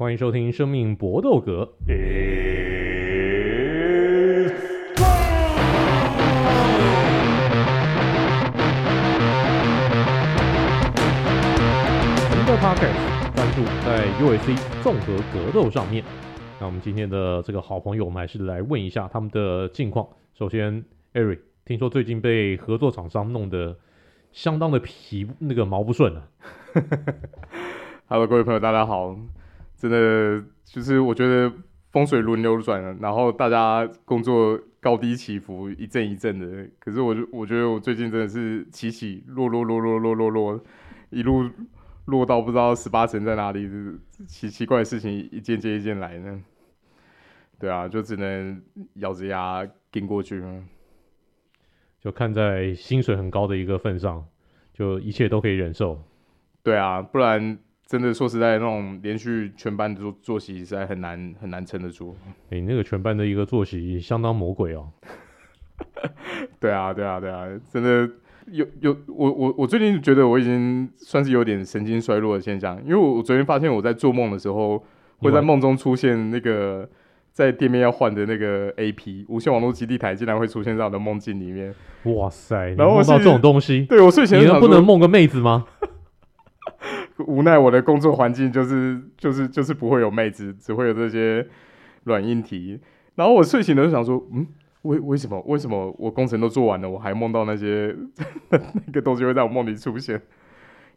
欢迎收听《生命搏斗格》。我们的 Podcast 专注在 UFC 综合格斗上面。那我们今天的这个好朋友，我们还是来问一下他们的近况。首先，Eric，听说最近被合作厂商弄得相当的皮那个毛不顺啊。Hello，各位朋友，大家好。真的就是我觉得风水轮流转了，然后大家工作高低起伏，一阵一阵的。可是我就我觉得我最近真的是起起落落落落落落落，一路落到不知道十八层在哪里，奇奇怪的事情一件接一件来呢。对啊，就只能咬着牙撑过去。就看在薪水很高的一个份上，就一切都可以忍受。对啊，不然。真的说实在，那种连续全班的作作息实在很难很难撑得住。你、欸、那个全班的一个作息相当魔鬼哦。对啊，对啊，对啊，真的有有我我我最近觉得我已经算是有点神经衰弱的现象，因为我我昨天发现我在做梦的时候，会在梦中出现那个在店面要换的那个 AP 无线网络基地台，竟然会出现在我的梦境里面。哇塞！然后梦到这种东西，对我睡前你能不能梦个妹子吗？无奈我的工作环境就是就是就是不会有妹子，只会有这些软硬体。然后我睡醒了就想说，嗯，为为什么为什么我工程都做完了，我还梦到那些 那个东西会在我梦里出现？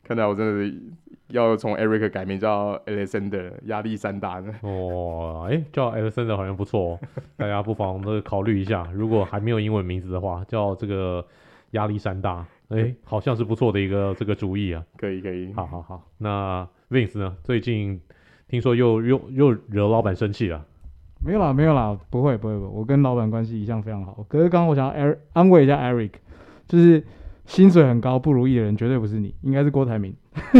看来我真的是要从 Eric 改名叫 Alexander 亚历山大呢。哦，哎、叫 Alexander 好像不错哦，大家不妨都考虑一下。如果还没有英文名字的话，叫这个亚历山大。哎、欸，好像是不错的一个这个主意啊！可以可以，好好好。那 Vince 呢？最近听说又又又惹老板生气了？没有啦，没有啦，不会不会不会，我跟老板关系一向非常好。可是刚刚我想要 Eric 安慰一下 Eric，就是薪水很高不如意的人绝对不是你，应该是郭台铭，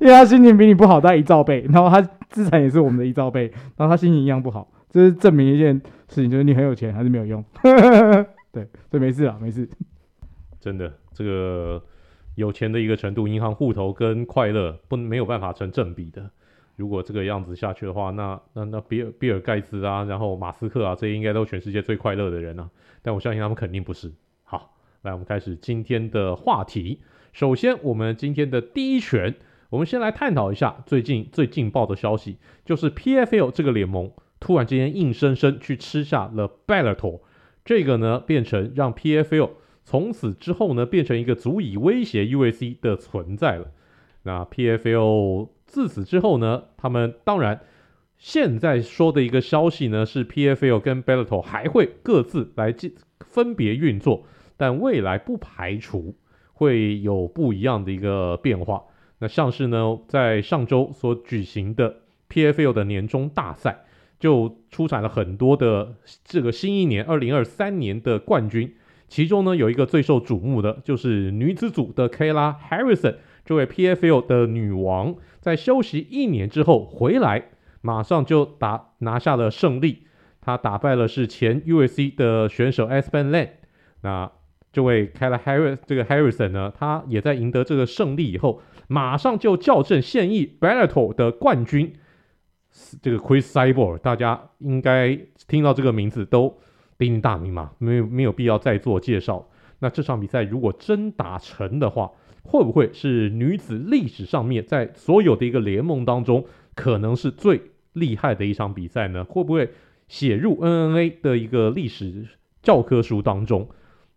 因为他心情比你不好大概一兆倍，然后他资产也是我们的一兆倍，然后他心情一样不好，这是证明一件事情，就是你很有钱还是没有用。对，所以没事啊，没事。真的，这个有钱的一个程度，银行户头跟快乐不没有办法成正比的。如果这个样子下去的话，那那那比尔比尔盖茨啊，然后马斯克啊，这些应该都全世界最快乐的人啊。但我相信他们肯定不是。好，来我们开始今天的话题。首先，我们今天的第一拳，我们先来探讨一下最近最劲爆的消息，就是 PFL 这个联盟突然之间硬生生去吃下了 Bellator，这个呢变成让 PFL。从此之后呢，变成一个足以威胁 UAC 的存在了。那 PFL 自此之后呢，他们当然现在说的一个消息呢，是 PFL 跟 Bellator 还会各自来分别运作，但未来不排除会有不一样的一个变化。那像是呢，在上周所举行的 PFL 的年终大赛，就出产了很多的这个新一年二零二三年的冠军。其中呢，有一个最受瞩目的，就是女子组的 Kayla Harrison，这位 PFL 的女王，在休息一年之后回来，马上就打拿下了胜利。她打败了是前 UFC 的选手 aspenland。那这位 Kayla Harris 这个 Harrison 呢，她也在赢得这个胜利以后，马上就校正现役 Bellator 的冠军，这个 Chris Cyborg，大家应该听到这个名字都。鼎鼎大名嘛，没有没有必要再做介绍。那这场比赛如果真打成的话，会不会是女子历史上面在所有的一个联盟当中，可能是最厉害的一场比赛呢？会不会写入 NNA 的一个历史教科书当中？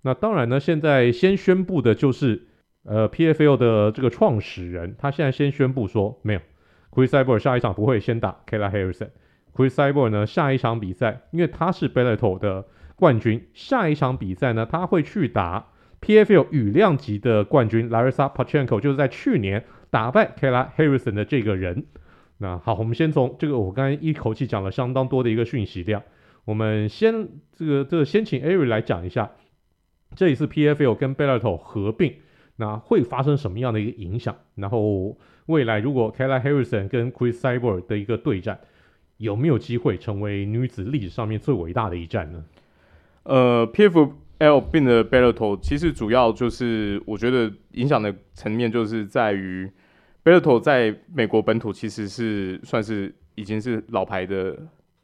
那当然呢，现在先宣布的就是呃 PFL 的这个创始人，他现在先宣布说，没有，Cris Cyborg 下一场不会先打 Kala Harrison。Chris Cyborg 呢，下一场比赛，因为他是 Bellator 的冠军，下一场比赛呢，他会去打 PFL 羽量级的冠军 Larisa Pachenko，就是在去年打败 Kayla Harrison 的这个人。那好，我们先从这个，我刚才一口气讲了相当多的一个讯息量，我们先这个这个先请 Ari 来讲一下，这一次 PFL 跟 Bellator 合并，那会发生什么样的一个影响？然后未来如果 Kayla Harrison 跟 Chris Cyborg 的一个对战。有没有机会成为女子历史上面最伟大的一战呢？呃，PFL 并的 b e l l a t o 其实主要就是我觉得影响的层面就是在于 b e l l a t o 在美国本土其实是算是已经是老牌的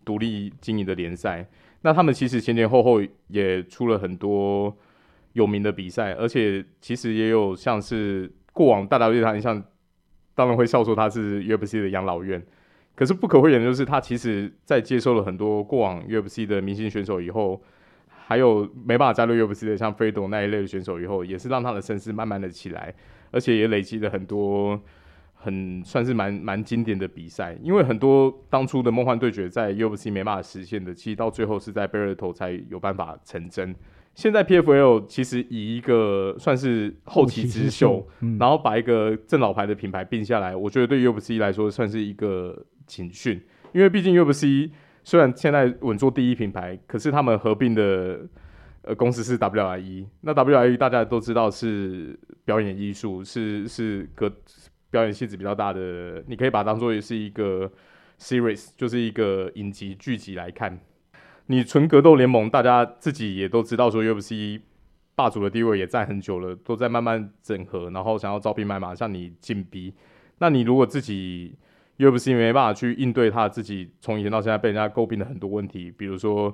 独立经营的联赛。那他们其实前前后后也出了很多有名的比赛，而且其实也有像是过往大 W 他像当然会笑说他是 UFC 的养老院。可是不可讳言的就是，他其实在接受了很多过往 UFC 的明星选手以后，还有没办法加入 UFC 的像 Fredo 那一类的选手以后，也是让他的声势慢慢的起来，而且也累积了很多很算是蛮蛮经典的比赛。因为很多当初的梦幻对决在 UFC 没办法实现的，其实到最后是在 Bellator 才有办法成真。现在 PFL 其实以一个算是后起之秀，嗯、然后把一个正老牌的品牌并下来，我觉得对 UFC 来说算是一个。警讯，因为毕竟 UFC 虽然现在稳坐第一品牌，可是他们合并的呃公司是 WIE。那 WIE 大家都知道是表演艺术，是是个表演性质比较大的，你可以把它当做也是一个 series，就是一个影集剧集来看。你纯格斗联盟，大家自己也都知道说 UFC 霸主的地位也在很久了，都在慢慢整合，然后想要招兵买马向你进逼。那你如果自己 UFC 没办法去应对他自己从以前到现在被人家诟病的很多问题，比如说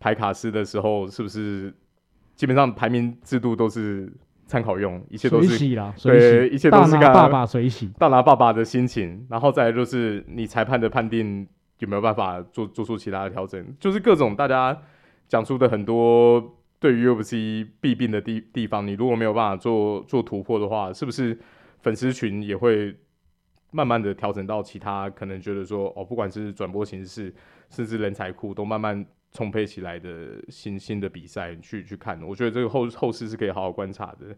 排卡司的时候是不是基本上排名制度都是参考用，一切都是对，一切都是大拿爸爸随喜，大拿爸爸的心情，然后再来就是你裁判的判定有没有办法做做出其他的调整，就是各种大家讲出的很多对于 UFC 弊病的地地方，你如果没有办法做做突破的话，是不是粉丝群也会？慢慢的调整到其他可能觉得说哦，不管是转播形式，甚至人才库都慢慢充沛起来的新新的比赛去去看，我觉得这个后后市是可以好好观察的。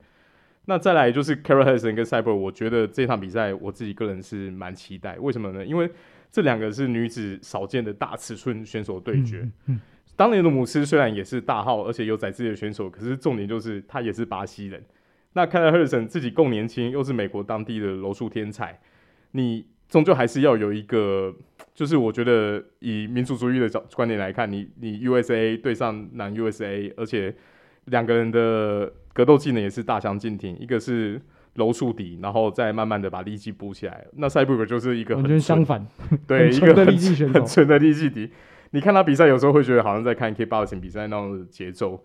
那再来就是 CARA Harrison 跟 Cyborg，我觉得这场比赛我自己个人是蛮期待。为什么呢？因为这两个是女子少见的大尺寸选手对决。嗯嗯、当年的姆斯虽然也是大号，而且有宰自己的选手，可是重点就是他也是巴西人。那 CARA Harrison 自己够年轻，又是美国当地的柔术天才。你终究还是要有一个，就是我觉得以民族主义的角观点来看，你你 USA 对上男 USA，而且两个人的格斗技能也是大相径庭，一个是柔术底，然后再慢慢的把力气补起来。那 Cyborg 就是一个很纯相反，对，一个很很纯的力气底。你看他比赛有时候会觉得好像在看 Kickboxing 比赛那种节奏。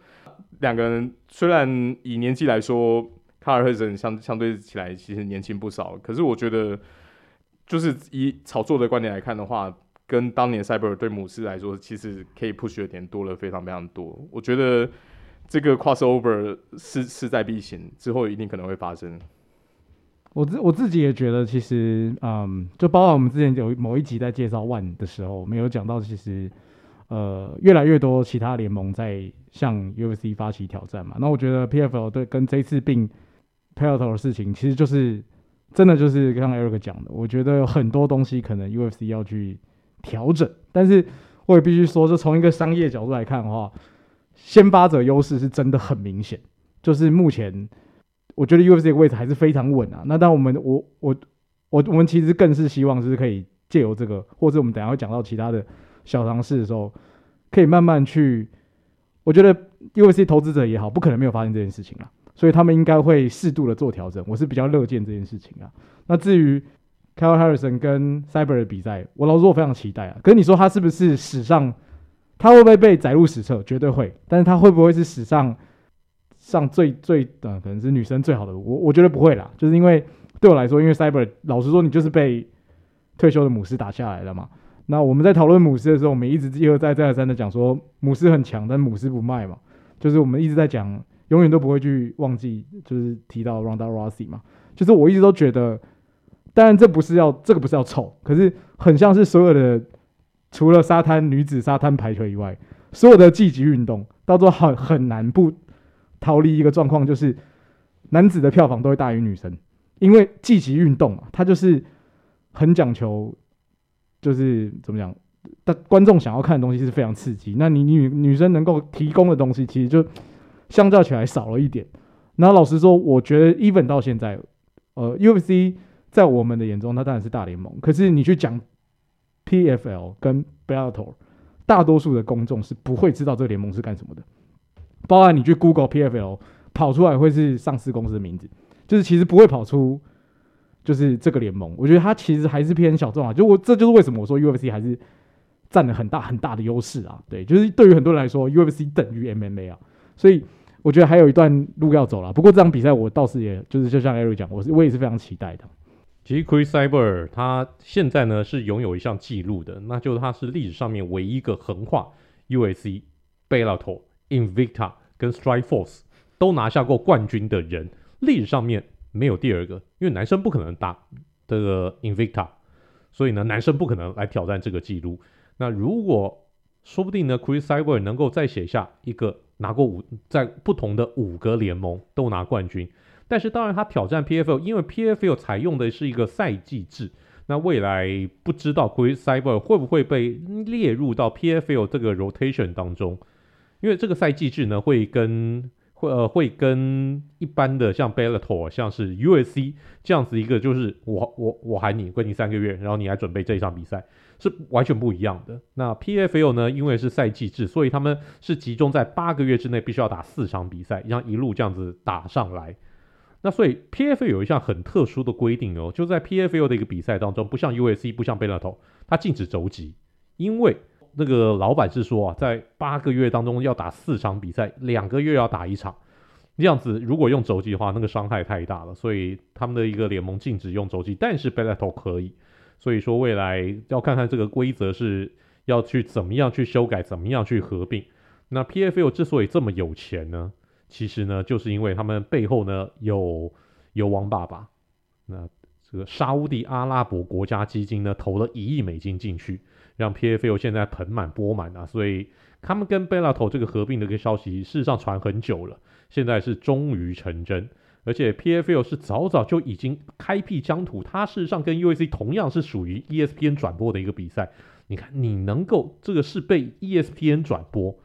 两个人虽然以年纪来说，卡尔赫森相相对起来其实年轻不少，可是我觉得。就是以炒作的观点来看的话，跟当年 Cyborg 对姆斯来说，其实可以 push 的点多了非常非常多。我觉得这个 crossover 是势在必行，之后一定可能会发生。我自我自己也觉得，其实嗯，就包括我们之前有某一集在介绍 ONE 的时候，没有讲到，其实呃，越来越多其他联盟在向 UFC 发起挑战嘛。那我觉得 PFL 对跟这次并 PELT 的事情，其实就是。真的就是刚刚 Eric 讲的，我觉得有很多东西可能 UFC 要去调整，但是我也必须说，就从一个商业角度来看的话，先发者优势是真的很明显。就是目前我觉得 UFC 的位置还是非常稳啊。那当我们我我我我们其实更是希望就是可以借由这个，或者我们等下会讲到其他的小尝试的时候，可以慢慢去。我觉得 UFC 投资者也好，不可能没有发现这件事情了。所以他们应该会适度的做调整，我是比较乐见这件事情啊。那至于 Kyle Harrison 跟 Cyber 的比赛，我老实说我非常期待啊。可是你说他是不是史上，他会不会被载入史册？绝对会。但是他会不会是史上上最最的、可能是女生最好的？我我觉得不会啦。就是因为对我来说，因为 Cyber 老实说，你就是被退休的姆斯打下来了嘛。那我们在讨论姆斯的时候，我们一直一而再再而三的讲说姆斯很强，但姆斯不卖嘛。就是我们一直在讲。永远都不会去忘记，就是提到 Ronda Rousey 嘛，就是我一直都觉得，当然这不是要这个不是要丑，可是很像是所有的除了沙滩女子沙滩排球以外，所有的竞技运动，到最后很很难不逃离一个状况，就是男子的票房都会大于女生，因为竞技运动嘛，它就是很讲求，就是怎么讲，但观众想要看的东西是非常刺激，那你女女生能够提供的东西，其实就。相较起来少了一点，然后老实说，我觉得 even 到现在，呃，UFC 在我们的眼中，它当然是大联盟。可是你去讲 PFL 跟 Bellator，大多数的公众是不会知道这个联盟是干什么的。包含你去 Google PFL，跑出来会是上市公司的名字，就是其实不会跑出就是这个联盟，我觉得它其实还是偏小众啊。就我这就是为什么我说 UFC 还是占了很大很大的优势啊。对，就是对于很多人来说，UFC 等于 MMA 啊。所以我觉得还有一段路要走了。不过这场比赛我倒是也就是就像 Eric 讲，我是我也是非常期待的。其实 Chris Cyber 他现在呢是拥有一项纪录的，那就是他是历史上面唯一一个横跨 UFC、Bellator、Invicta 跟 Strikeforce 都拿下过冠军的人，历史上面。没有第二个，因为男生不可能打这个 Invicta，所以呢，男生不可能来挑战这个记录。那如果说不定呢，Chris Cyber 能够再写下一个拿过五，在不同的五个联盟都拿冠军。但是当然，他挑战 PFL，因为 PFL 采用的是一个赛季制。那未来不知道 Chris Cyber 会不会被列入到 PFL 这个 rotation 当中，因为这个赛季制呢会跟。呃会跟一般的像 Bellator 像是 USC 这样子一个就是我我我喊你，规定三个月，然后你来准备这一场比赛，是完全不一样的。那 PFL 呢，因为是赛季制，所以他们是集中在八个月之内必须要打四场比赛，让一路这样子打上来。那所以 PFL 有一项很特殊的规定哦，就在 PFL 的一个比赛当中，不像 USC，不像 Bellator，它禁止肘击，因为。那个老板是说啊，在八个月当中要打四场比赛，两个月要打一场，这样子如果用肘击的话，那个伤害太大了，所以他们的一个联盟禁止用肘击，但是 b e l l a t o 可以，所以说未来要看看这个规则是要去怎么样去修改，怎么样去合并。那 PFL 之所以这么有钱呢，其实呢，就是因为他们背后呢有有王爸爸，那这个沙乌地阿拉伯国家基金呢投了一亿美金进去。让 PFL 现在盆满钵满啊，所以他们跟 Bellator 这个合并的一个消息，事实上传很久了，现在是终于成真。而且 PFL 是早早就已经开辟疆土，它事实上跟 UAC 同样是属于 ESPN 转播的一个比赛。你看，你能够这个是被 ESPN 转播，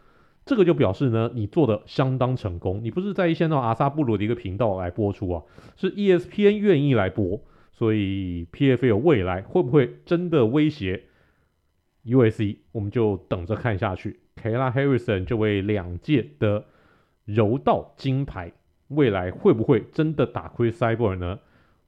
这个就表示呢，你做的相当成功。你不是在一些那种阿萨布鲁的一个频道来播出啊，是 ESPN 愿意来播，所以 PFL 未来会不会真的威胁 U.S.C.，我们就等着看下去。Kayla Harrison 这位两届的柔道金牌，未来会不会真的打 Chris Cyborg 呢？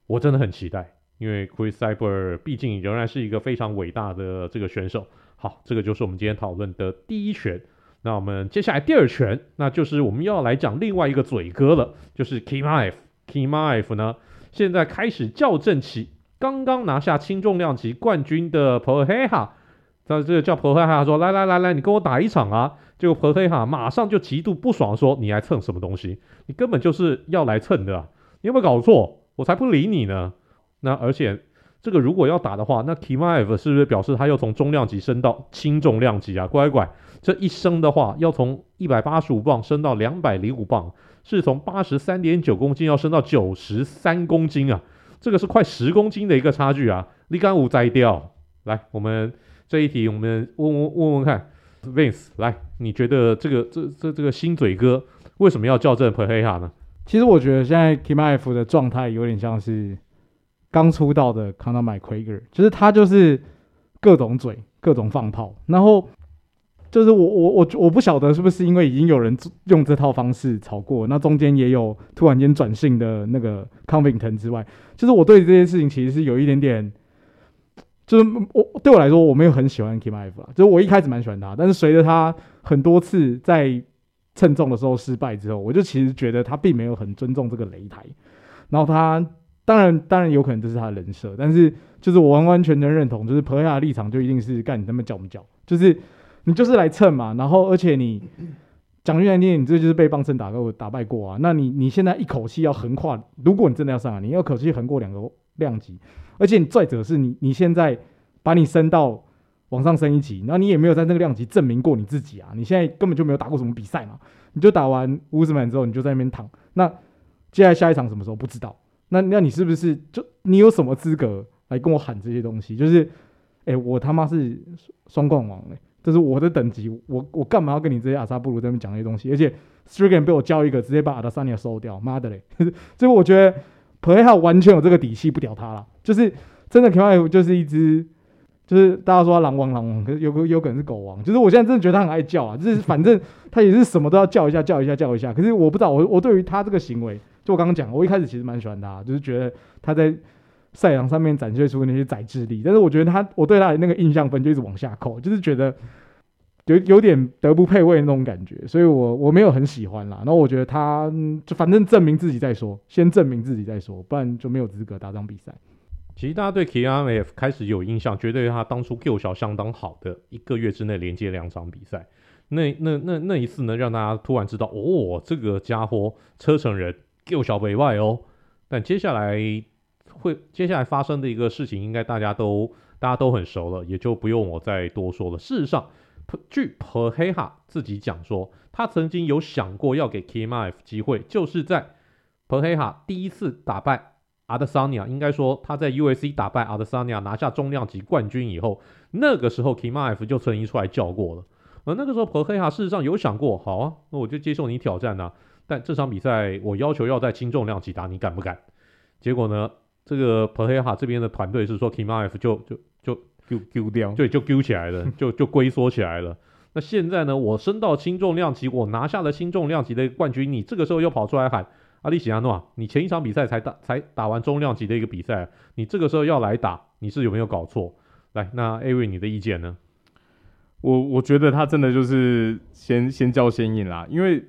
我真的很期待，因为 Chris Cyborg 毕竟仍然是一个非常伟大的这个选手。好，这个就是我们今天讨论的第一拳。那我们接下来第二拳，那就是我们要来讲另外一个嘴哥了，就是 Chimaev。Chimaev 呢，现在开始校正起刚刚拿下轻重量级冠军的 Pereira。那这个叫婆黑哈说：“来来来来，你跟我打一场啊！”结果婆黑哈马上就极度不爽，说：“你来蹭什么东西？你根本就是要来蹭的，你有没有搞错？我才不理你呢！”那而且这个如果要打的话，那 KIMAVE 是不是表示他要从重量级升到轻重量级啊？乖乖，这一升的话要从一百八十五磅升到两百零五磅，是从八十三点九公斤要升到九十三公斤啊！这个是快十公斤的一个差距啊！你敢无摘掉？来，我们。这一题我们问问问问看，Vince 来，你觉得这个这这这个新嘴哥为什么要校正 Pereira 呢？其实我觉得现在 Kimae 的状态有点像是刚出道的 Conor McGregor，就是他就是各种嘴，各种放炮，然后就是我我我我不晓得是不是因为已经有人用这套方式炒过，那中间也有突然间转性的那个 Covington 之外，就是我对这件事情其实是有一点点。就是我对我来说，我没有很喜欢 Kim F 啊，就是我一开始蛮喜欢他，但是随着他很多次在称重的时候失败之后，我就其实觉得他并没有很尊重这个擂台。然后他当然当然有可能这是他的人设，但是就是我完完全全认同，就是 Play 的立场就一定是干你他妈叫不叫，就是你就是来蹭嘛。然后而且你讲句难听，你这就是被棒针打过打败过啊。那你你现在一口气要横跨，如果你真的要上来，你要口气横过两个量级。而且你再者是你，你现在把你升到往上升一级，那你也没有在那个量级证明过你自己啊！你现在根本就没有打过什么比赛嘛，你就打完乌兹曼之后，你就在那边躺。那接下来下一场什么时候不知道？那那你是不是就你有什么资格来跟我喊这些东西？就是，哎、我他妈是双冠王嘞，这是我的等级，我我干嘛要跟你这些阿萨布鲁在那边讲这些东西？而且 Strickland 被我教一个，直接把阿德萨尼亚收掉，妈的嘞！所以我觉得。Pereira 完全有这个底气不屌他了，就是真的 Chimaev 就是一只，就是大家说狼王狼王，可是有有有可能是狗王，就是我现在真的觉得他很爱叫啊，就是反正他也是什么都要叫一下叫一下叫一下，可是我不知道我我对于他这个行为，就我刚刚讲，我一开始其实蛮喜欢他，就是觉得他在赛场上面展现出那些宰制力，但是我觉得他，我对他的那个印象分就一直往下扣，就是觉得有有点德不配位那种感觉，所以我我没有很喜欢啦。然后我觉得他就反正证明自己再说，先证明自己再说，不然就没有资格打这场比赛。其实大家对 KMF 开始有印象，绝对他当初 Q 小相当好的一个月之内连接两场比赛，那那那那一次呢，让大家突然知道哦，这个家伙车城人 Q 小北外哦。但接下来会接下来发生的一个事情，应该大家都大家都很熟了，也就不用我再多说了。事实上，据 Pereira 自己讲说，他曾经有想过要给 KMF 机会，就是在 Pereira 第一次打败。阿德桑尼亚应该说，他在 USC 打败阿德桑尼亚拿下重量级冠军以后，那个时候 Kimi 就曾经出来叫过了。而那个时候，p 佩哈事实上有想过，好啊，那我就接受你挑战呐、但这场比赛我要求要在轻重量级打，你敢不敢？结果呢，这个 p 佩哈这边的团队是说 Chimaev 就就就丢丢掉，对，就丢起来了，就就龟缩起来了。那现在呢，我升到轻重量级，我拿下了轻重量级的冠军，你这个时候又跑出来喊。阿里西亚诺，你前一场比赛才打才打完中量级的一个比赛，你这个时候要来打，你是有没有搞错？来，那艾瑞，你的意见呢？我我觉得他真的就是先先叫先赢啦，因为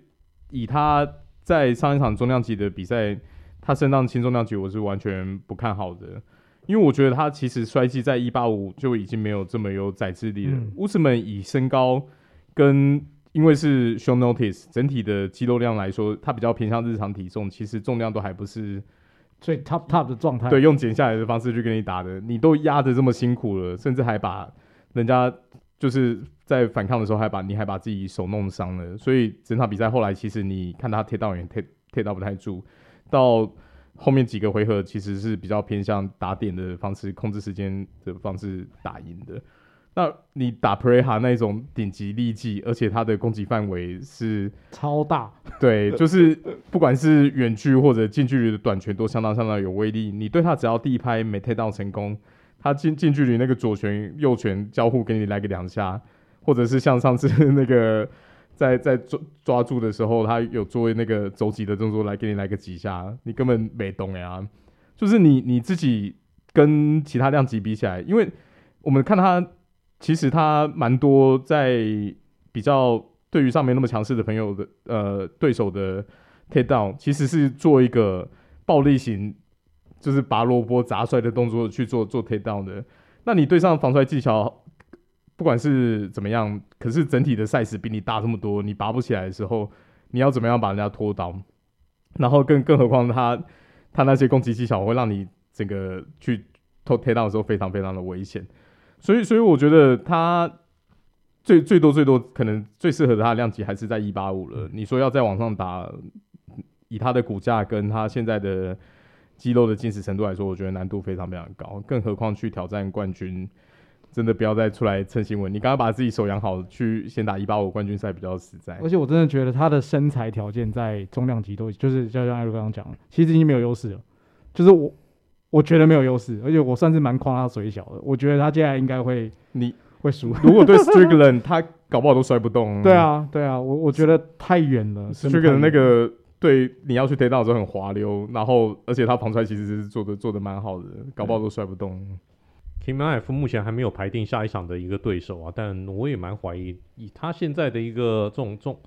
以他在上一场重量级的比赛，他升到轻重量级，我是完全不看好的，因为我觉得他其实衰季在一八五就已经没有这么有载制力了。乌斯曼以身高跟因为是 short notice，整体的肌肉量来说，它比较偏向日常体重，其实重量都还不是最 top top 的状态。对，用减下来的方式去跟你打的，你都压得这么辛苦了，甚至还把人家就是在反抗的时候还把你还把自己手弄伤了，所以整场比赛后来其实你看他贴到也贴贴到不太住，到后面几个回合其实是比较偏向打点的方式，控制时间的方式打赢的。那你打 Pereira 那一种顶级力技，而且他的攻击范围是超大，对，就是不管是远距或者近距离的短拳都相当相当有威力。你对他只要第一拍没 take down 成功，他近近距离那个左拳右拳交互给你来个两下，或者是像上次那个在在抓抓住的时候，他有作为那个肘击的动作来给你来个几下，你根本没动呀。就是你你自己跟其他量级比起来，因为我们看他。其实他蛮多在比较对于上面那么强势的朋友的呃对手的 take down，其实是做一个暴力型，就是拔萝卜砸摔的动作去做做 take down 的。那你对上防摔技巧，不管是怎么样，可是整体的 size 比你大这么多，你拔不起来的时候，你要怎么样把人家拖倒？然后更更何况他他那些攻击技巧会让你整个去拖 take down 的时候非常非常的危险。所以，所以我觉得他最最多最多可能最适合他的量级还是在一八五了。你说要再往上打，以他的骨架跟他现在的肌肉的紧实程度来说，我觉得难度非常非常高。更何况去挑战冠军，真的不要再出来蹭新闻。你刚刚把自己手养好，去先打一八五冠军赛比较实在。而且我真的觉得他的身材条件在重量级都就是就像艾瑞刚刚讲的，其实已经没有优势了。就是我。我觉得没有优势，而且我算是蛮夸他嘴小的。我觉得他接下来应该会你会输。如果对 Strickland，他搞不好都摔不动。对啊，对啊，我我觉得太远了。Strickland 那个对你要去 take down 的时候很滑溜，然后而且他防摔其实是做的做的蛮好的，搞不好都摔不动。KIMAI 目前还没有排定下一场的一个对手啊，但我也蛮怀疑，以他现在的一个这种这种。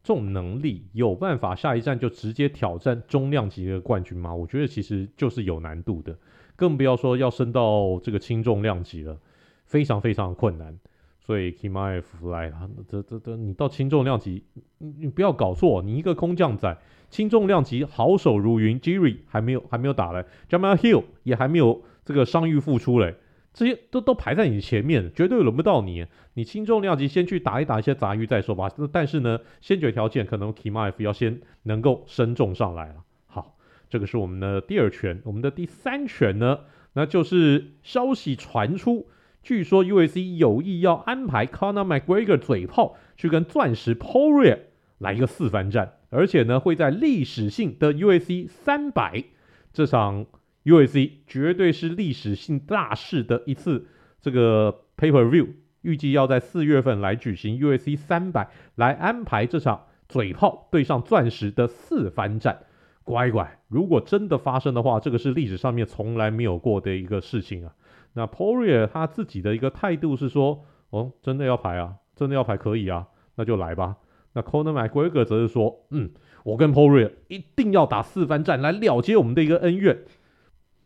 这种能力有办法下一站就直接挑战中量级的冠军吗？我觉得其实就是有难度的，更不要说要升到这个轻重量级了，非常非常困难。所以 Chimaev 来了，这这这，你到轻重量级，你不要搞错，你一个空降仔，轻重量级好手如云，Jerry 还没有还没有打来 j a m a l Hill 也还没有这个伤愈复出嘞。这些都都排在你前面，绝对轮不到你。你轻重量级先去打一打一些杂鱼再说吧。但是呢，先决条件可能 Kimaev 要先能够升重上来了。好，这个是我们的第二拳。我们的第三拳呢，那就是消息传出，据说 UFC 有意要安排 Conor McGregor 嘴炮去跟钻石 Poirier 来一个四番战，而且呢会在历史性的 UFC 三百这场。UFC 绝对是历史性大事的一次，这个 paper View 预计要在四月份来举行 UFC 三百，来安排这场嘴炮对上钻石的四番战。乖乖，如果真的发生的话，这个是历史上面从来没有过的一个事情啊。那 Poirier 他自己的一个态度是说，哦，真的要排啊，真的要排可以啊，那就来吧。那 Conor McGregor 则是说，嗯，我跟 Poirier 一定要打四番战来了结我们的一个恩怨。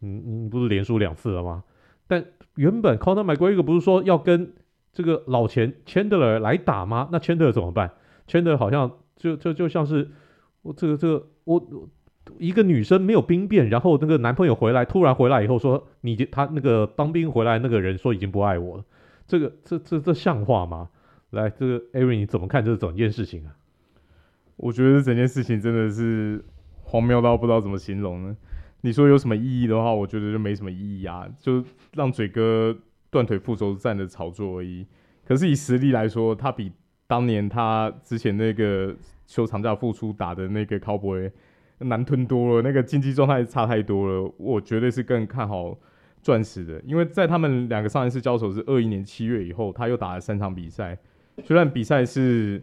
嗯，你不是连输两次了吗？但原本 Conor McGregor 不是说要跟这个老钱 Chandler 来打吗？那 Chandler 怎么办？Chandler 好像就就就像是我这个这个我一个女生没有兵变，然后那个男朋友回来，突然回来以后说你他那个当兵回来那个人说已经不爱我了，这个这这这像话吗？来，这个 Aaron 你怎么看这整件事情啊？我觉得这整件事情真的是荒谬到不知道怎么形容呢。你说有什么意义的话，我觉得就没什么意义啊，就让嘴哥断腿复仇战的炒作而已。可是以实力来说，他比当年他之前那个休长假复出打的那个 Cowboy 难吞多了，那个竞技状态差太多了。我绝对是更看好钻石的，因为在他们两个上一次交手是二一年七月以后，他又打了三场比赛，虽然比赛是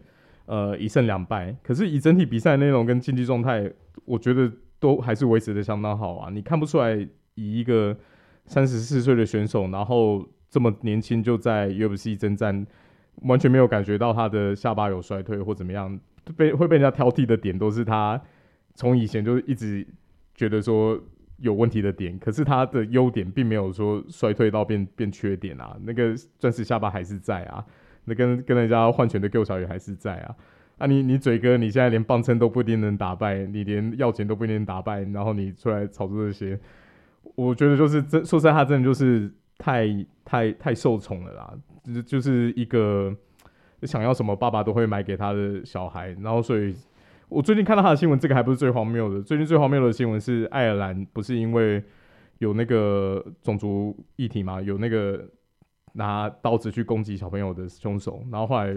呃一胜两败，可是以整体比赛内容跟竞技状态，我觉得。都还是维持的相当好啊！你看不出来，以一个三十四岁的选手，然后这么年轻就在 UFC 征战，完全没有感觉到他的下巴有衰退或怎么样，被会被人家挑剔的点都是他从以前就一直觉得说有问题的点，可是他的优点并没有说衰退到变变缺点啊，那个钻石下巴还是在啊，那跟跟人家换拳的 Q 小也还是在啊。啊你，你嘴哥，你现在连棒称都不一定能打败，你连要钱都不一定能打败，然后你出来炒作这些，我觉得就是真说实在，他真的就是太太太受宠了啦，就是就是一个想要什么爸爸都会买给他的小孩，然后所以，我最近看到他的新闻，这个还不是最荒谬的，最近最荒谬的新闻是爱尔兰不是因为有那个种族议题嘛，有那个拿刀子去攻击小朋友的凶手，然后后来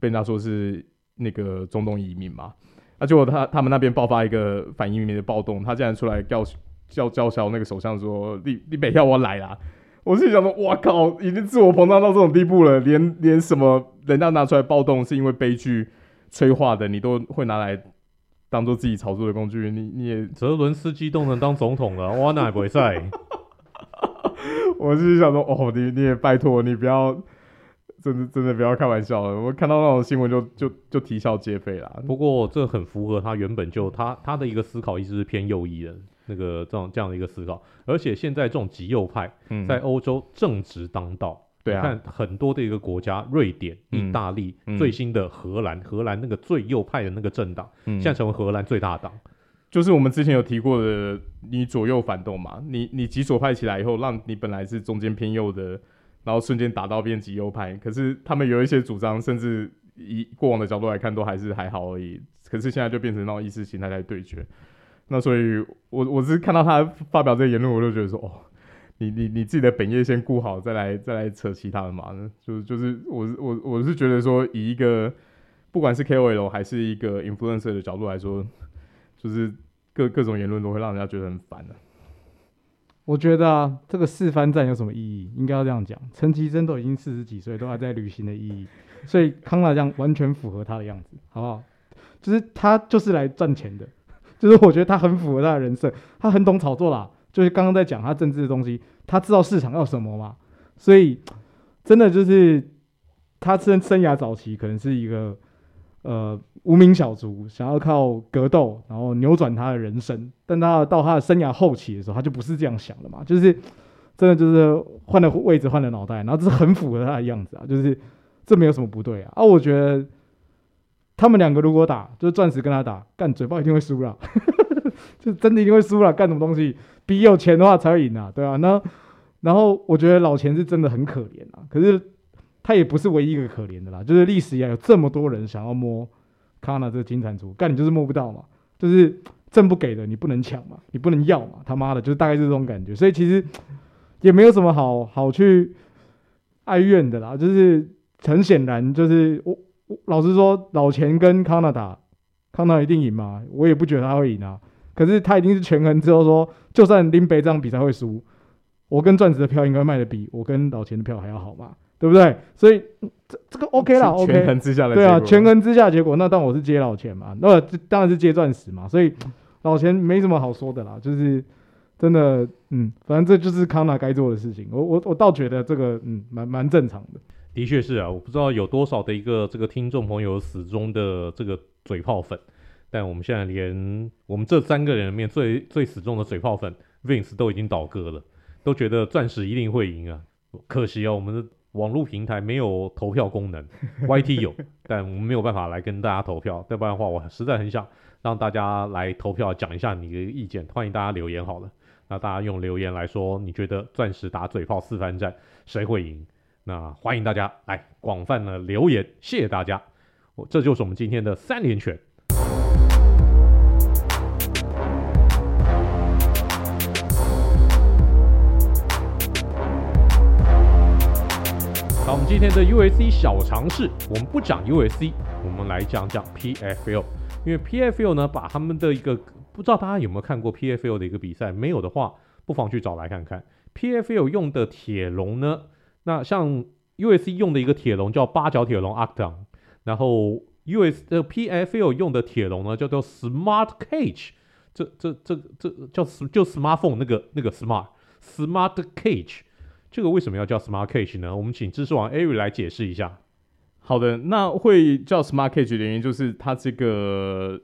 被人家说是。那个中东移民嘛，啊，结果他他们那边爆发一个反移民的暴动，他竟然出来叫叫叫嚣那个首相说：“你你北要我来啦！”我是想说，哇靠，已经自我膨胀到这种地步了，连连什么人家拿出来暴动是因为悲剧催化的，你都会拿来当做自己炒作的工具。你你也泽伦斯基都能当总统了，哇，那还不会在？我是想说，哦，你你也拜托你不要。真的真的不要开玩笑了，我看到那种新闻就就就啼笑皆非啦。不过这很符合他原本就他他的一个思考，一直是偏右翼的那个这样这样的一个思考。而且现在这种极右派在欧洲正值当道，对啊、很多的一个国家，瑞典、意大利，嗯、最新的荷兰，荷兰那个最右派的那个政党，嗯、现在成为荷兰最大党。就是我们之前有提过的，你左右反动嘛，你你极左派起来以后，让你本来是中间偏右的。然后瞬间打到变极右派，可是他们有一些主张，甚至以过往的角度来看，都还是还好而已。可是现在就变成那种意识形态在对决。那所以我我是看到他发表这个言论，我就觉得说，哦，你你你自己的本业先顾好，再来再来扯其他的嘛。就就是我我我是觉得说，以一个不管是 KOL 还是一个 influencer 的角度来说，就是各各种言论都会让人家觉得很烦的、我觉得啊，这个四番战有什么意义？应该要这样讲，陈其贞都已经四十几岁，都还在旅行的意义，所以康纳这样完全符合他的样子，好不好？就是他就是来赚钱的，就是我觉得他很符合他的人设，他很懂炒作啦，就是刚刚在讲他政治的东西，他知道市场要什么嘛，所以真的就是他生生涯早期可能是一个。呃，无名小卒想要靠格斗，然后扭转他的人生，但他到他的生涯后期的时候，他就不是这样想的嘛，就是真的就是换了位置，换了脑袋，然后这是很符合他的样子啊，就是这没有什么不对啊。啊，我觉得他们两个如果打，就是钻石跟他打，干嘴巴一定会输了，就真的一定会输了。干什么东西比有钱的话才会赢啊，对啊。那然后我觉得老钱是真的很可怜啊，可是。他也不是唯一一个可怜的啦，就是历史以来有这么多人想要摸康纳这个金蟾蜍，干你就是摸不到嘛，就是朕不给的你不能抢嘛，你不能要嘛，他妈的，就是大概是这种感觉，所以其实也没有什么好好去哀怨的啦，就是很显然就是我我老实说，老钱跟康纳打，康纳一定赢嘛，我也不觉得他会赢啊，可是他一定是权衡之后说，就算林北这场比赛会输，我跟钻石的票应该卖的比我跟老钱的票还要好嘛。对不对？所以这这个 OK 啦，OK。权衡之下的。对啊，权衡之下结果，那当我是接老钱嘛，那当然是接钻石嘛。所以老钱没什么好说的啦，就是真的，嗯，反正这就是康纳该做的事情。我我我倒觉得这个，嗯，蛮蛮正常的。的确是啊，我不知道有多少的一个这个听众朋友死忠的这个嘴炮粉，但我们现在连我们这三个人里面最最死忠的嘴炮粉 Vince 都已经倒戈了，都觉得钻石一定会赢啊。可惜啊，我们的。网络平台没有投票功能，YT 有，但我们没有办法来跟大家投票。要不然的话，我实在很想让大家来投票，讲一下你的意见。欢迎大家留言好了，那大家用留言来说，你觉得钻石打嘴炮四番战谁会赢？那欢迎大家来广泛的留言，谢谢大家。我这就是我们今天的三连拳。今天的 USC 小尝试，我们不讲 USC，我们来讲讲 PFL，因为 PFL 呢，把他们的一个不知道大家有没有看过 PFL 的一个比赛，没有的话，不妨去找来看看。PFL 用的铁笼呢，那像 USC 用的一个铁笼叫八角铁笼 Octagon，然后 US 的 PFL 用的铁笼呢叫做 Smart Cage，这这这这叫就 Smartphone 那个那个 Smart Smart Cage。这个为什么要叫 Smart Cage 呢？我们请知识王 Ari 来解释一下。好的，那会叫 Smart Cage 的原因就是它这个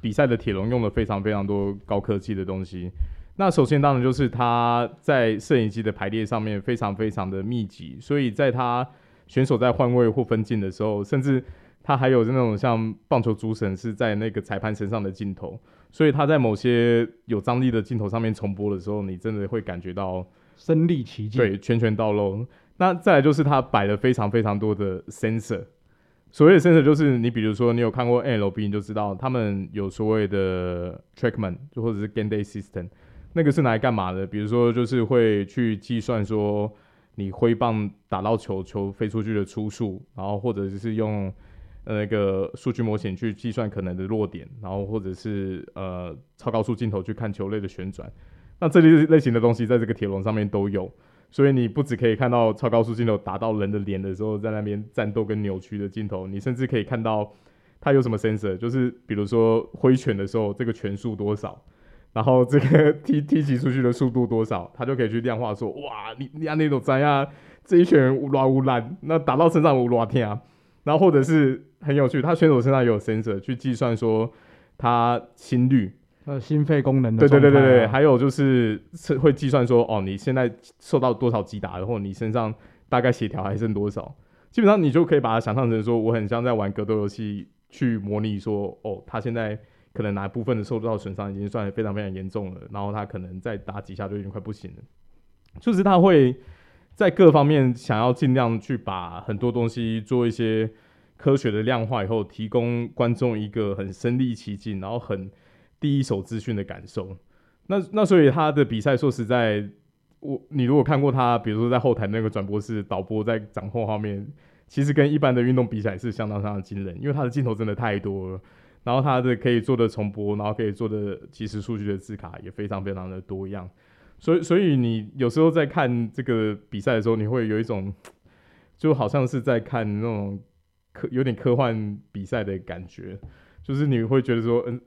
比赛的铁笼用了非常非常多高科技的东西。那首先当然就是它在摄影机的排列上面非常非常的密集，所以在它选手在换位或分镜的时候，甚至它还有那种像棒球主审是在那个裁判身上的镜头，所以它在某些有张力的镜头上面重播的时候，你真的会感觉到。身历其境，对，拳拳到肉。那再来就是他摆了非常非常多的 sensor。所谓的 sensor 就是你比如说你有看过 L B 你就知道他们有所谓的 trackman，就或者是 game day system，那个是拿来干嘛的？比如说就是会去计算说你挥棒打到球，球飞出去的初速，然后或者就是用那个数据模型去计算可能的落点，然后或者是呃超高速镜头去看球类的旋转。那这类类型的东西在这个铁笼上面都有，所以你不只可以看到超高速镜头打到人的脸的时候在那边战斗跟扭曲的镜头，你甚至可以看到它有什么 sensor，就是比如说挥拳的时候这个拳速多少，然后这个 踢踢击出去的速度多少，它就可以去量化说，哇，你你按那种怎样，这一拳乌拉乌烂，那打到身上乌拉天啊，然后或者是很有趣，他选手身上也有 sensor 去计算说他心率。呃，心肺功能的、啊、对对对对对，还有就是会计算说，哦，你现在受到多少击打，然后你身上大概血条还剩多少，基本上你就可以把它想象成说，我很像在玩格斗游戏，去模拟说，哦，他现在可能哪一部分的受到损伤已经算非常非常严重了，然后他可能再打几下就已经快不行了，就是他会在各方面想要尽量去把很多东西做一些科学的量化以后，提供观众一个很身临其境，然后很。第一手资讯的感受，那那所以他的比赛，说实在，我你如果看过他，比如说在后台那个转播室导播在掌控画面，其实跟一般的运动比赛是相当相当惊人，因为他的镜头真的太多了，然后他的可以做的重播，然后可以做的即时数据的字卡也非常非常的多样，所以所以你有时候在看这个比赛的时候，你会有一种就好像是在看那种科有点科幻比赛的感觉，就是你会觉得说，嗯。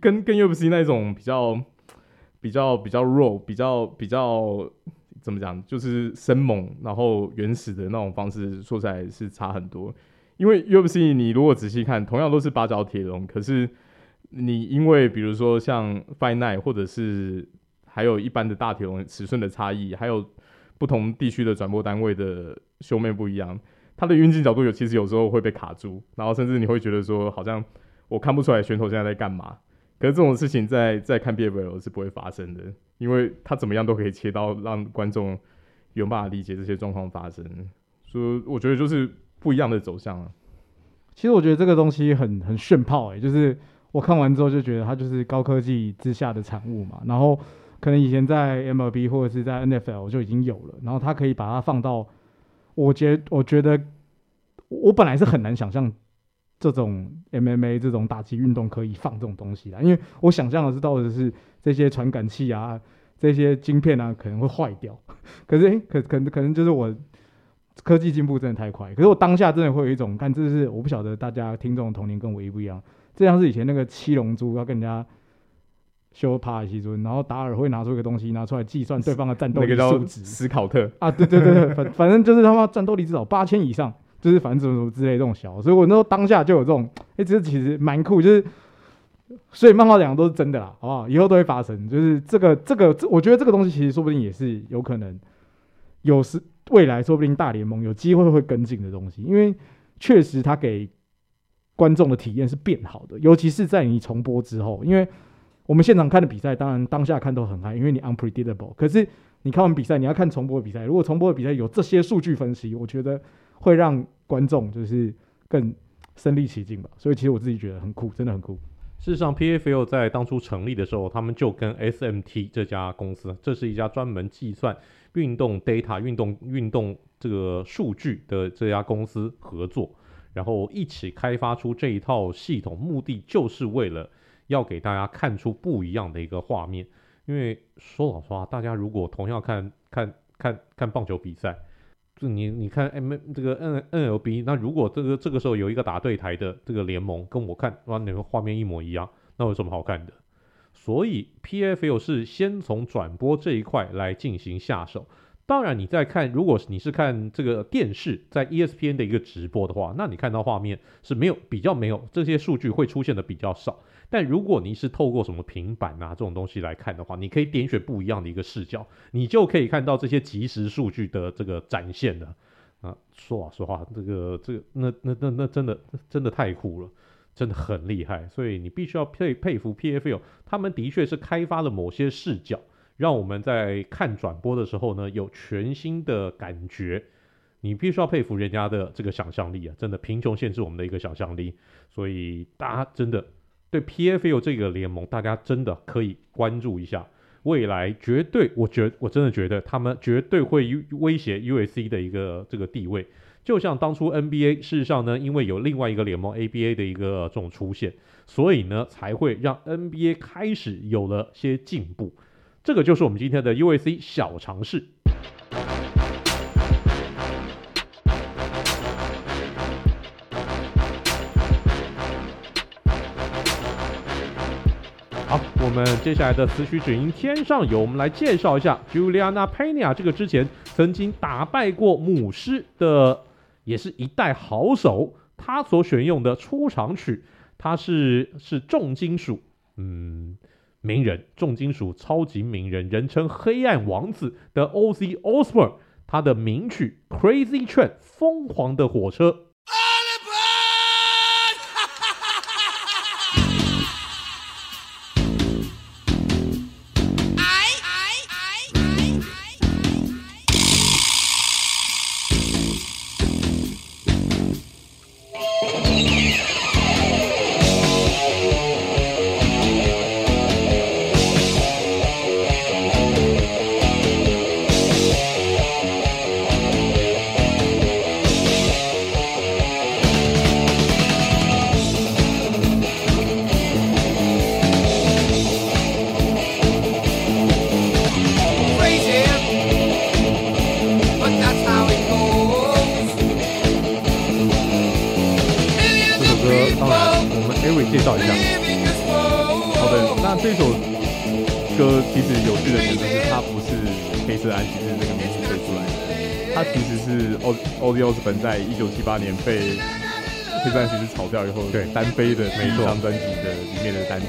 跟跟 UFC 那种比较比较比较弱，比较比较怎么讲，就是生猛然后原始的那种方式，说起来是差很多。因为 UFC 你如果仔细看，同样都是八角铁笼，可是你因为比如说像 Fight Night 或者是还有一般的大铁笼尺寸的差异，还有不同地区的转播单位的修面不一样，它的运镜角度有其实有时候会被卡住，然后甚至你会觉得说好像我看不出来选手现在在干嘛。可是这种事情在在看 PFL 是不会发生的，因为他怎么样都可以切到让观众有办法理解这些状况发生，所以我觉得就是不一样的走向啊。其实我觉得这个东西很很炫炮哎，就是我看完之后就觉得它就是高科技之下的产物嘛。然后可能以前在 MLB 或者是在 NFL 就已经有了，然后它可以把它放到，我觉我觉得我本来是很难想象。这种 MMA 这种打击运动可以放这种东西啦，因为我想象的是到底是这些传感器啊，这些晶片啊可能会坏掉。可是，诶，可可能可能就是我科技进步真的太快。可是我当下真的会有一种，看这是我不晓得大家听众的童年跟我一不一样。这像是以前那个七龙珠要跟人家修帕西尊，然后达尔会拿出一个东西拿出来计算对方的战斗力数值，斯考特啊，对对对对，反反正就是他妈战斗力至少八千以上，就是反正什么什么之类这种小，所以我那时候当下就有这种，哎、欸，这其实蛮酷，就是所以漫画讲的都是真的啦，好不好？以后都会发生，就是这个这个，我觉得这个东西其实说不定也是有可能，有时未来说不定大联盟有机会会跟进的东西，因为确实它给。观众的体验是变好的，尤其是在你重播之后，因为我们现场看的比赛，当然当下看都很嗨，因为你 unpredictable。可是你看完比赛，你要看重播的比赛，如果重播的比赛有这些数据分析，我觉得会让观众就是更身临其境吧。所以其实我自己觉得很酷，真的很酷。事实上，PFL 在当初成立的时候，他们就跟 SMT 这家公司，这是一家专门计算运动 data、运动运动这个数据的这家公司合作。然后一起开发出这一套系统，目的就是为了要给大家看出不一样的一个画面。因为说老实话，大家如果同样看看看看棒球比赛，就你你看 M 这个 N NLB，那如果这个这个时候有一个打对台的这个联盟跟我看，哇，那个画面一模一样，那有什么好看的？所以 PFL 是先从转播这一块来进行下手。当然，你在看，如果你是看这个电视，在 ESPN 的一个直播的话，那你看到画面是没有比较没有这些数据会出现的比较少。但如果你是透过什么平板啊这种东西来看的话，你可以点选不一样的一个视角，你就可以看到这些即时数据的这个展现的啊。说老实话，这个这个那那那那真的真的太酷了，真的很厉害。所以你必须要佩佩服 PFL，他们的确是开发了某些视角。让我们在看转播的时候呢，有全新的感觉。你必须要佩服人家的这个想象力啊，真的贫穷限制我们的一个想象力。所以大家真的对 PFL 这个联盟，大家真的可以关注一下。未来绝对，我觉我真的觉得他们绝对会威胁 USC 的一个这个地位。就像当初 NBA，事实上呢，因为有另外一个联盟 ABA 的一个这种出现，所以呢才会让 NBA 开始有了些进步。这个就是我们今天的 USC 小尝试。好，我们接下来的词曲只应天上有，我们来介绍一下 Juliana Pena 这个之前曾经打败过母狮的，也是一代好手。他所选用的出场曲，它是是重金属，嗯。名人，重金属超级名人，人称“黑暗王子”的 Oz Osbourne，他的名曲《Crazy Train》疯狂的火车。七八年被黑钻骑士炒掉以后，对。单飞的每一张专辑的里面的单曲，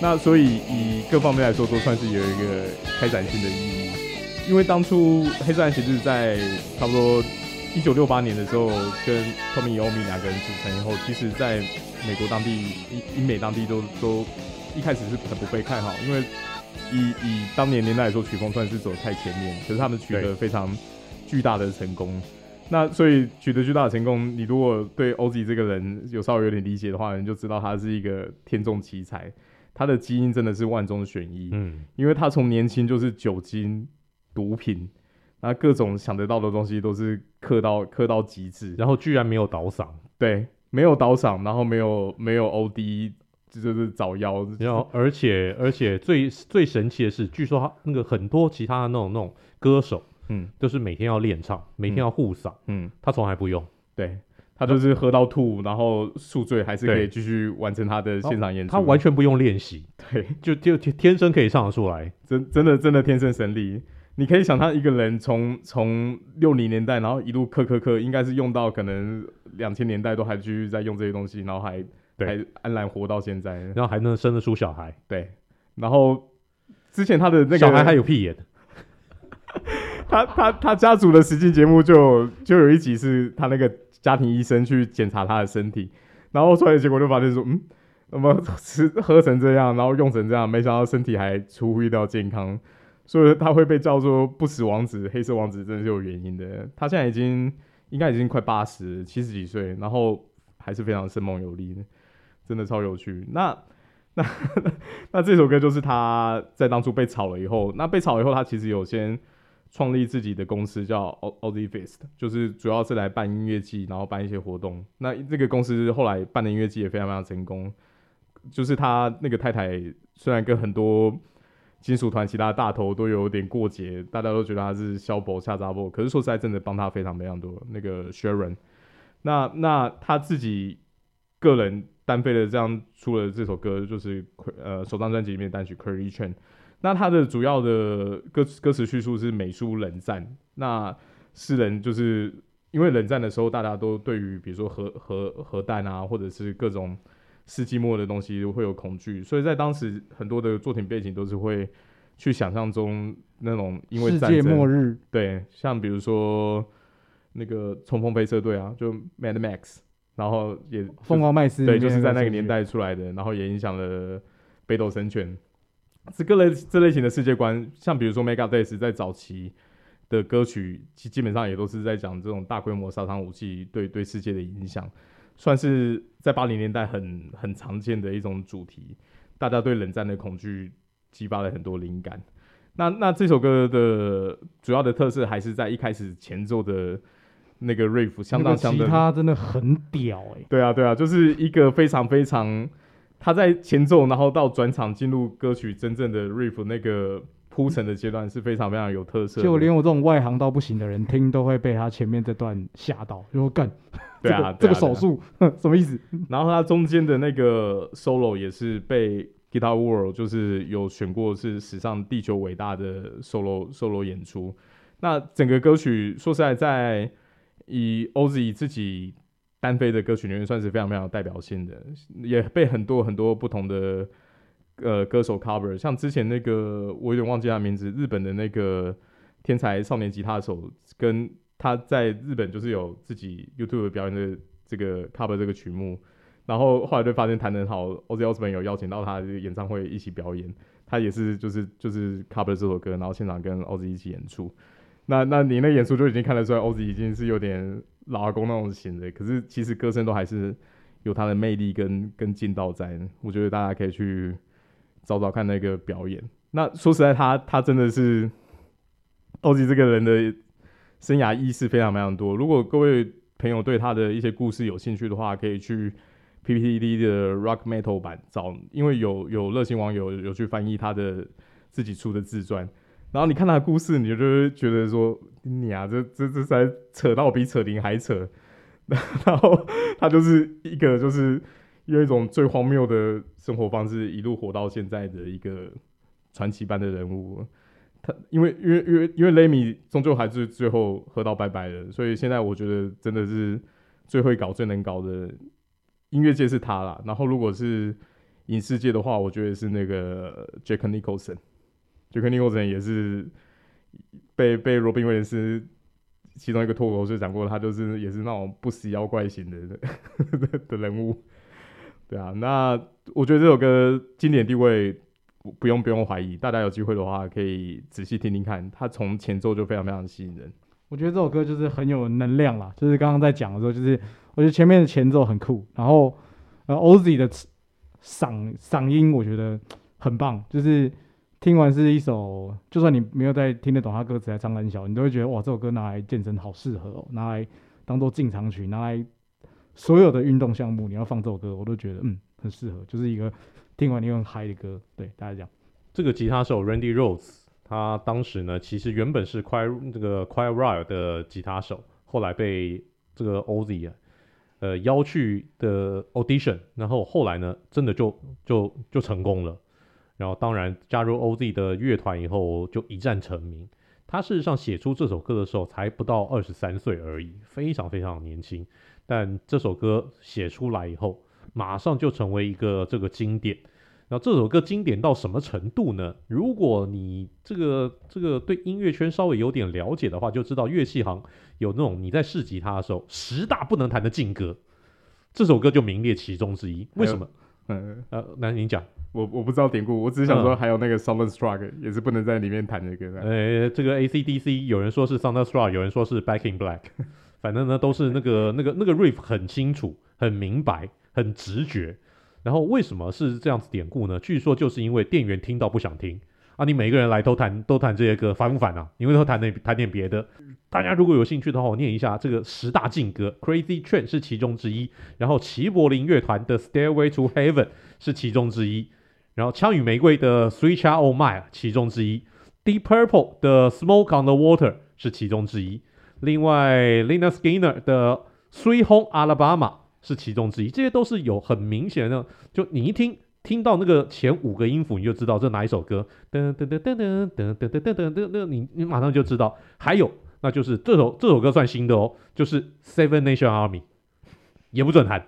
那所以以各方面来说，都算是有一个开展性的意义。因为当初黑钻骑士在差不多一九六八年的时候，跟 Tony Iommi 两个人组成以后，其实在美国当地、英美当地都都一开始是很不被看好，因为以以当年年代来说，曲风算是走得太前面，可是他们取得非常巨大的成功。那所以取得巨大的成功，你如果对 Ozzy 这个人有稍微有点理解的话，你就知道他是一个天纵奇才，他的基因真的是万中选一。嗯，因为他从年轻就是酒精、毒品，那各种想得到的东西都是嗑到嗑到极致，然后居然没有倒嗓，对，没有倒嗓，然后没有没有 OD，就是早夭，然后而且而且最最神奇的是，据说他那个很多其他的那种那种歌手。嗯，就是每天要练唱，每天要护嗓。嗯，他从来不用。对，他就是喝到吐，然后宿醉，还是可以继续完成他的现场演出。他完全不用练习，对，就就天生可以唱得出来，真真的真的天生神力。你可以想他一个人从从六零年代，然后一路磕磕磕，应该是用到可能两千年代都还继续在用这些东西，然后还对还安然活到现在，然后还能生得出小孩。对，然后之前他的那个小孩还有屁眼。他他他家族的实境节目就就有一集是他那个家庭医生去检查他的身体，然后出来的结果就发现说，嗯，那么吃喝成这样，然后用成这样，没想到身体还出乎意料健康。所以他会被叫做不死王子、黑色王子，真的是有原因的。他现在已经应该已经快八十、七十几岁，然后还是非常生猛有力的，真的超有趣。那那那这首歌就是他在当初被炒了以后，那被炒了以后，他其实有先创立自己的公司叫 Ozzfest，就是主要是来办音乐季，然后办一些活动。那这个公司后来办的音乐季也非常非常成功，就是他那个太太虽然跟很多。金属团其他大头都有点过节，大家都觉得他是肖博下杂波，可是说实在，真的帮他非常非常多。那个 Sharon，那那他自己个人单飞的这样出了这首歌，就是呃首张专辑里面单曲《Curry Train》。那它的主要的歌歌词叙述是美苏冷战。那诗人就是因为冷战的时候，大家都对于比如说核核核弹啊，或者是各种。世纪末的东西会有恐惧，所以在当时很多的作品背景都是会去想象中那种因为世界末日，对，像比如说那个冲锋飞车队啊，就 Mad Max，然后也疯狂麦斯，对，就是在那个年代出来的，然后也影响了北斗神拳，这个类这类型的世界观，像比如说 Megadeth 在早期的歌曲，基基本上也都是在讲这种大规模杀伤武器对对世界的影响。算是在八零年代很很常见的一种主题，大家对冷战的恐惧激发了很多灵感。那那这首歌的主要的特色还是在一开始前奏的那个 riff，相当相当，吉他真的很屌哎、欸。对啊对啊，就是一个非常非常，他在前奏，然后到转场进入歌曲真正的 riff 那个铺陈的阶段是非常非常有特色。就连我这种外行到不行的人听都会被他前面这段吓到，就说干。对啊，这个手术、啊、什么意思？然后他中间的那个 solo 也是被 Guitar World 就是有选过是史上地球伟大的 solo solo 演出。那整个歌曲说实在，在以 Ozzy 自己单飞的歌曲里面算是非常非常有代表性的，也被很多很多不同的呃歌手 cover。像之前那个我有点忘记他名字，日本的那个天才少年吉他手跟。他在日本就是有自己 YouTube 表演的这个 cover 这个曲目，然后后来就发现弹得很好，Oz o s b o r n 有邀请到他演唱会一起表演，他也是就是就是 cover 这首歌，然后现场跟 Oz 一起演出。那那你那演出就已经看得出来，Oz 已经是有点老阿公那种型的，可是其实歌声都还是有他的魅力跟跟劲道在。我觉得大家可以去找找看那个表演。那说实在他，他真的是奥吉这个人的。生涯意识非常非常多。如果各位朋友对他的一些故事有兴趣的话，可以去 PPTD 的 Rock Metal 版找，因为有有热心网友有去翻译他的自己出的自传。然后你看他的故事，你就会觉得说，你啊，这这这才扯到比扯铃还扯。然后他就是一个就是用一种最荒谬的生活方式一路活到现在的一个传奇般的人物。他因为因为因为因为雷米终究还是最后喝到拜拜的，所以现在我觉得真的是最会搞、最能搞的音乐界是他啦。然后如果是影视界的话，我觉得是那个 Jack Nicholson。Jack Nicholson 也是被被罗宾威廉斯其中一个脱口秀讲过，他就是也是那种不死妖怪型的 的的人物。对啊，那我觉得这首歌经典地位。不用不用怀疑，大家有机会的话可以仔细听听看，它从前奏就非常非常吸引人。我觉得这首歌就是很有能量啦，就是刚刚在讲的时候，就是我觉得前面的前奏很酷，然后呃 Ozzy 的嗓嗓音我觉得很棒，就是听完是一首，就算你没有在听得懂他歌词还唱很小，你都会觉得哇，这首歌拿来健身好适合哦，拿来当做进场曲，拿来所有的运动项目你要放这首歌，我都觉得嗯很适合，就是一个。听完你很嗨的歌，对大家讲，这个吉他手 Randy Rose，他当时呢，其实原本是 Quiet 这个 Quiet Riot 的吉他手，后来被这个 Oz，呃邀去的 audition，然后后来呢，真的就就就成功了。然后当然加入 OZ 的乐团以后，就一战成名。他事实上写出这首歌的时候才不到二十三岁而已，非常非常年轻。但这首歌写出来以后，马上就成为一个这个经典。那这首歌经典到什么程度呢？如果你这个这个对音乐圈稍微有点了解的话，就知道乐器行有那种你在试吉他的时候十大不能弹的禁歌，这首歌就名列其中之一。为什么？嗯呃，那您讲，我我不知道典故，我只是想说还有那个 Thunderstruck 也是不能在里面弹的歌。呃，这个 AC/DC 有人说是 Thunderstruck，有人说是 Back in Black，反正呢都是那个 那个那个 riff 很清楚、很明白、很直觉。然后为什么是这样子典故呢？据说就是因为店员听到不想听啊，你每个人来都弹都弹这些歌，烦不烦啊？你为什么弹点弹点别的？大家如果有兴趣的话，我念一下这个十大劲歌，Crazy Train 是其中之一，然后齐柏林乐团的 Stairway to Heaven 是其中之一，然后枪与玫瑰的 Sweet Child O' My 其中之一，Deep Purple 的 Smoke on the Water 是其中之一，另外 Lina Skynyrd 的 Sweet Home Alabama。是其中之一，这些都是有很明显的，就你一听听到那个前五个音符，你就知道这哪一首歌。噔噔噔噔噔噔噔噔噔噔噔，你你马上就知道。还有，那就是这首这首歌算新的哦，就是 Seven Nation Army，也不准弹，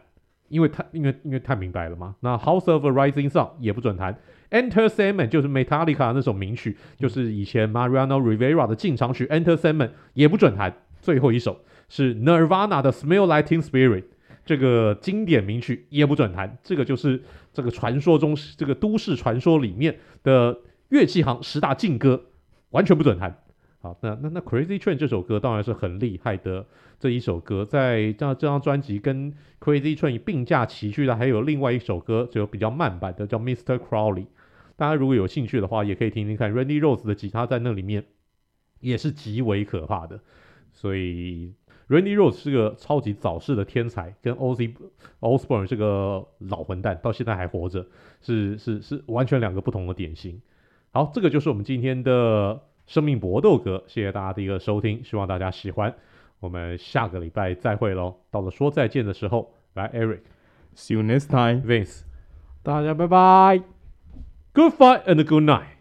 因为太因为因为太明白了嘛。那 House of a Rising Sun 也不准弹，Enter Sandman 就是 Metallica 那首名曲，就是以前 Mariano Rivera 的进场曲 Enter Sandman 也不准弹。最后一首是 Nirvana 的 Smell Like Teen Spirit。这个经典名曲也不准弹，这个就是这个传说中这个都市传说里面的乐器行十大禁歌，完全不准弹。好，那那那 Crazy Train 这首歌当然是很厉害的这一首歌，在这这张专辑跟 Crazy Train 并驾齐驱的还有另外一首歌，就比较慢版的叫 Mr. Crowley。大家如果有兴趣的话，也可以听听看 Randy Rose 的吉他在那里面也是极为可怕的，所以。Randy Rhoads 是个超级早逝的天才，跟 Ozzy Osbourne 是个老混蛋到现在还活着，是是是完全两个不同的典型。好，这个就是我们今天的生命搏斗歌，谢谢大家的一个收听，希望大家喜欢。我们下个礼拜再会喽，到了说再见的时候，来 Eric，See you next time，Vince，大家拜拜，Good fight and good night。